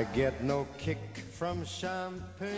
I get no kick from champagne.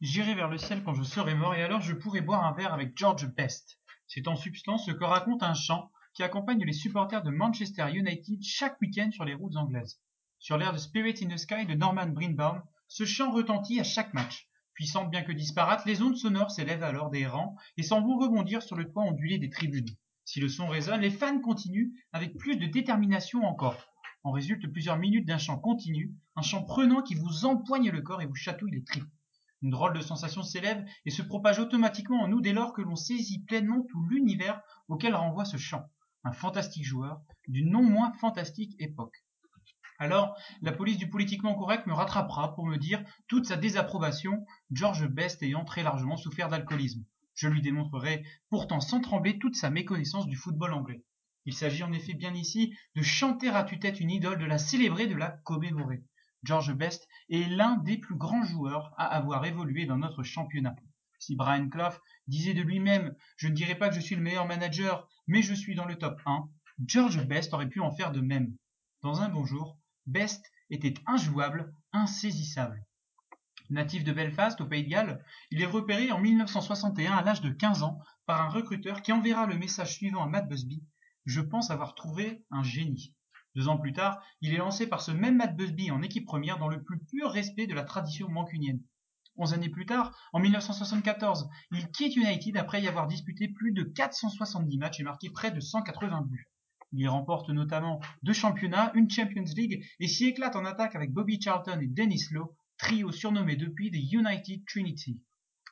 J'irai vers le ciel quand je serai mort et alors je pourrai boire un verre avec George Best. C'est en substance ce que raconte un chant qui accompagne les supporters de Manchester United chaque week-end sur les routes anglaises. Sur l'air de Spirit in the Sky de Norman Greenbaum, ce chant retentit à chaque match. Puissantes bien que disparates, les ondes sonores s'élèvent alors des rangs et s'en vont rebondir sur le toit ondulé des tribunes. Si le son résonne, les fans continuent avec plus de détermination encore. En résulte plusieurs minutes d'un chant continu, un chant prenant qui vous empoigne le corps et vous chatouille les tripes. Une drôle de sensation s'élève et se propage automatiquement en nous dès lors que l'on saisit pleinement tout l'univers auquel renvoie ce chant. Un fantastique joueur d'une non moins fantastique époque. Alors, la police du politiquement correct me rattrapera pour me dire toute sa désapprobation, George Best ayant très largement souffert d'alcoolisme. Je lui démontrerai pourtant sans trembler toute sa méconnaissance du football anglais. Il s'agit en effet bien ici de chanter à tue-tête une idole, de la célébrer, de la commémorer. George Best est l'un des plus grands joueurs à avoir évolué dans notre championnat. Si Brian Clough disait de lui-même Je ne dirais pas que je suis le meilleur manager, mais je suis dans le top 1, George Best aurait pu en faire de même. Dans un bon jour, Best était injouable, insaisissable. Natif de Belfast, au Pays de Galles, il est repéré en 1961 à l'âge de 15 ans par un recruteur qui enverra le message suivant à Matt Busby Je pense avoir trouvé un génie. Deux ans plus tard, il est lancé par ce même Matt Busby en équipe première dans le plus pur respect de la tradition mancunienne. Onze années plus tard, en 1974, il quitte United après y avoir disputé plus de 470 matchs et marqué près de 180 buts. Il y remporte notamment deux championnats, une Champions League et s'y éclate en attaque avec Bobby Charlton et Dennis Lowe, trio surnommé depuis The United Trinity.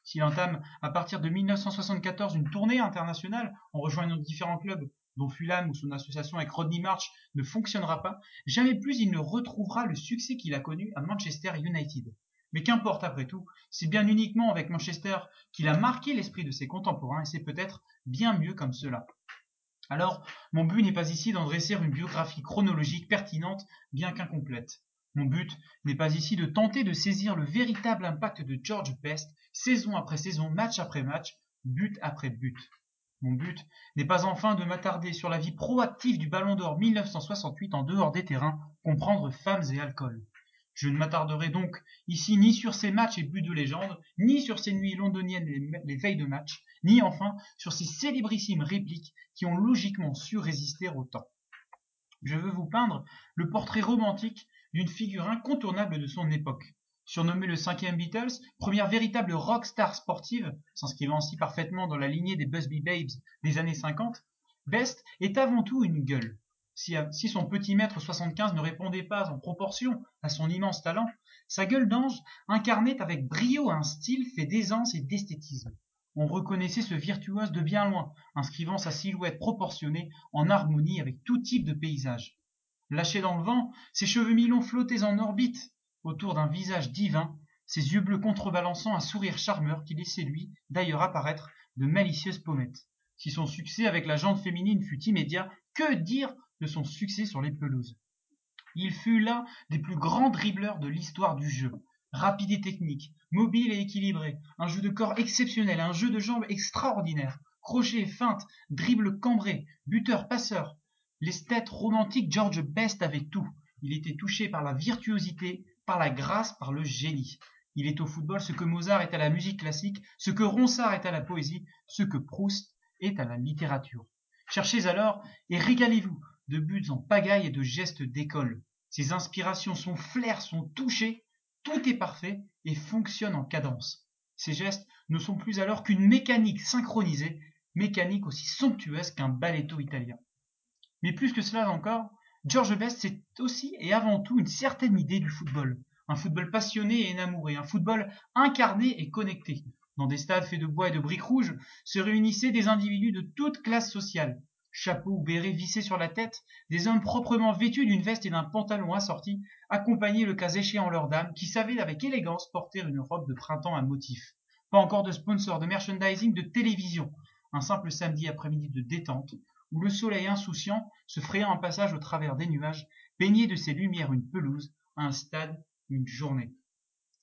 S'il entame à partir de 1974 une tournée internationale en rejoignant différents clubs, dont Fulham ou son association avec Rodney March ne fonctionnera pas, jamais plus il ne retrouvera le succès qu'il a connu à Manchester United. Mais qu'importe après tout, c'est bien uniquement avec Manchester qu'il a marqué l'esprit de ses contemporains et c'est peut-être bien mieux comme cela. Alors, mon but n'est pas ici d'en dresser une biographie chronologique pertinente, bien qu'incomplète. Mon but n'est pas ici de tenter de saisir le véritable impact de George Best, saison après saison, match après match, but après but. Mon but n'est pas enfin de m'attarder sur la vie proactive du Ballon d'Or 1968 en dehors des terrains, comprendre femmes et alcool. Je ne m'attarderai donc ici ni sur ces matchs et buts de légende, ni sur ces nuits londoniennes les veilles de match, ni enfin sur ces célébrissimes répliques qui ont logiquement su résister au temps. Je veux vous peindre le portrait romantique d'une figure incontournable de son époque. Surnommé le cinquième Beatles, première véritable rockstar sportive, s'inscrivant ainsi parfaitement dans la lignée des Busby Babes des années 50, Best est avant tout une gueule. Si, si son petit mètre 75 ne répondait pas en proportion à son immense talent, sa gueule d'ange incarnait avec brio un style fait d'aisance et d'esthétisme. On reconnaissait ce virtuose de bien loin, inscrivant sa silhouette proportionnée en harmonie avec tout type de paysage. Lâché dans le vent, ses cheveux mi-longs flottaient en orbite autour d'un visage divin, ses yeux bleus contrebalançant un sourire charmeur qui laissait lui, d'ailleurs apparaître de malicieuses pommettes. Si son succès avec la jante féminine fut immédiat, que dire de son succès sur les pelouses? Il fut l'un des plus grands dribbleurs de l'histoire du jeu. Rapide et technique, mobile et équilibré, un jeu de corps exceptionnel, un jeu de jambes extraordinaire, crochet, feinte, dribble cambré, buteur, passeur. L'esthète romantique George Best avait tout. Il était touché par la virtuosité, par la grâce, par le génie. Il est au football ce que Mozart est à la musique classique, ce que Ronsard est à la poésie, ce que Proust est à la littérature. Cherchez alors et régalez-vous de buts en pagaille et de gestes d'école. Ses inspirations, son flair sont touchés, tout est parfait et fonctionne en cadence. Ces gestes ne sont plus alors qu'une mécanique synchronisée, mécanique aussi somptueuse qu'un balletto italien. Mais plus que cela encore, George Best, c'est aussi et avant tout une certaine idée du football. Un football passionné et énamouré, un football incarné et connecté. Dans des stades faits de bois et de briques rouges se réunissaient des individus de toute classe sociale. Chapeau ou béret vissé sur la tête, des hommes proprement vêtus d'une veste et d'un pantalon assorti accompagnaient le cas échéant leurs dames qui savaient avec élégance porter une robe de printemps à motif. Pas encore de sponsor de merchandising de télévision. Un simple samedi après-midi de détente, où le soleil insouciant, se frayant un passage au travers des nuages, peignait de ses lumières une pelouse, un stade, une journée.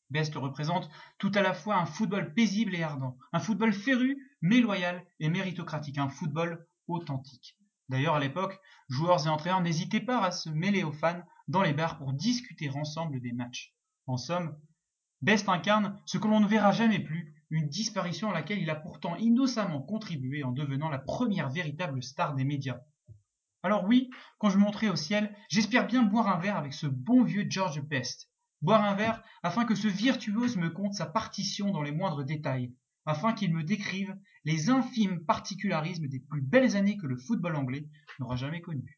Best représente tout à la fois un football paisible et ardent, un football féru, mais loyal et méritocratique, un football authentique. D'ailleurs, à l'époque, joueurs et entraîneurs n'hésitaient pas à se mêler aux fans dans les bars pour discuter ensemble des matchs. En somme, Best incarne ce que l'on ne verra jamais plus, une disparition à laquelle il a pourtant innocemment contribué en devenant la première véritable star des médias. Alors oui, quand je monterai au ciel, j'espère bien boire un verre avec ce bon vieux George Best. Boire un verre afin que ce virtuose me conte sa partition dans les moindres détails, afin qu'il me décrive les infimes particularismes des plus belles années que le football anglais n'aura jamais connues.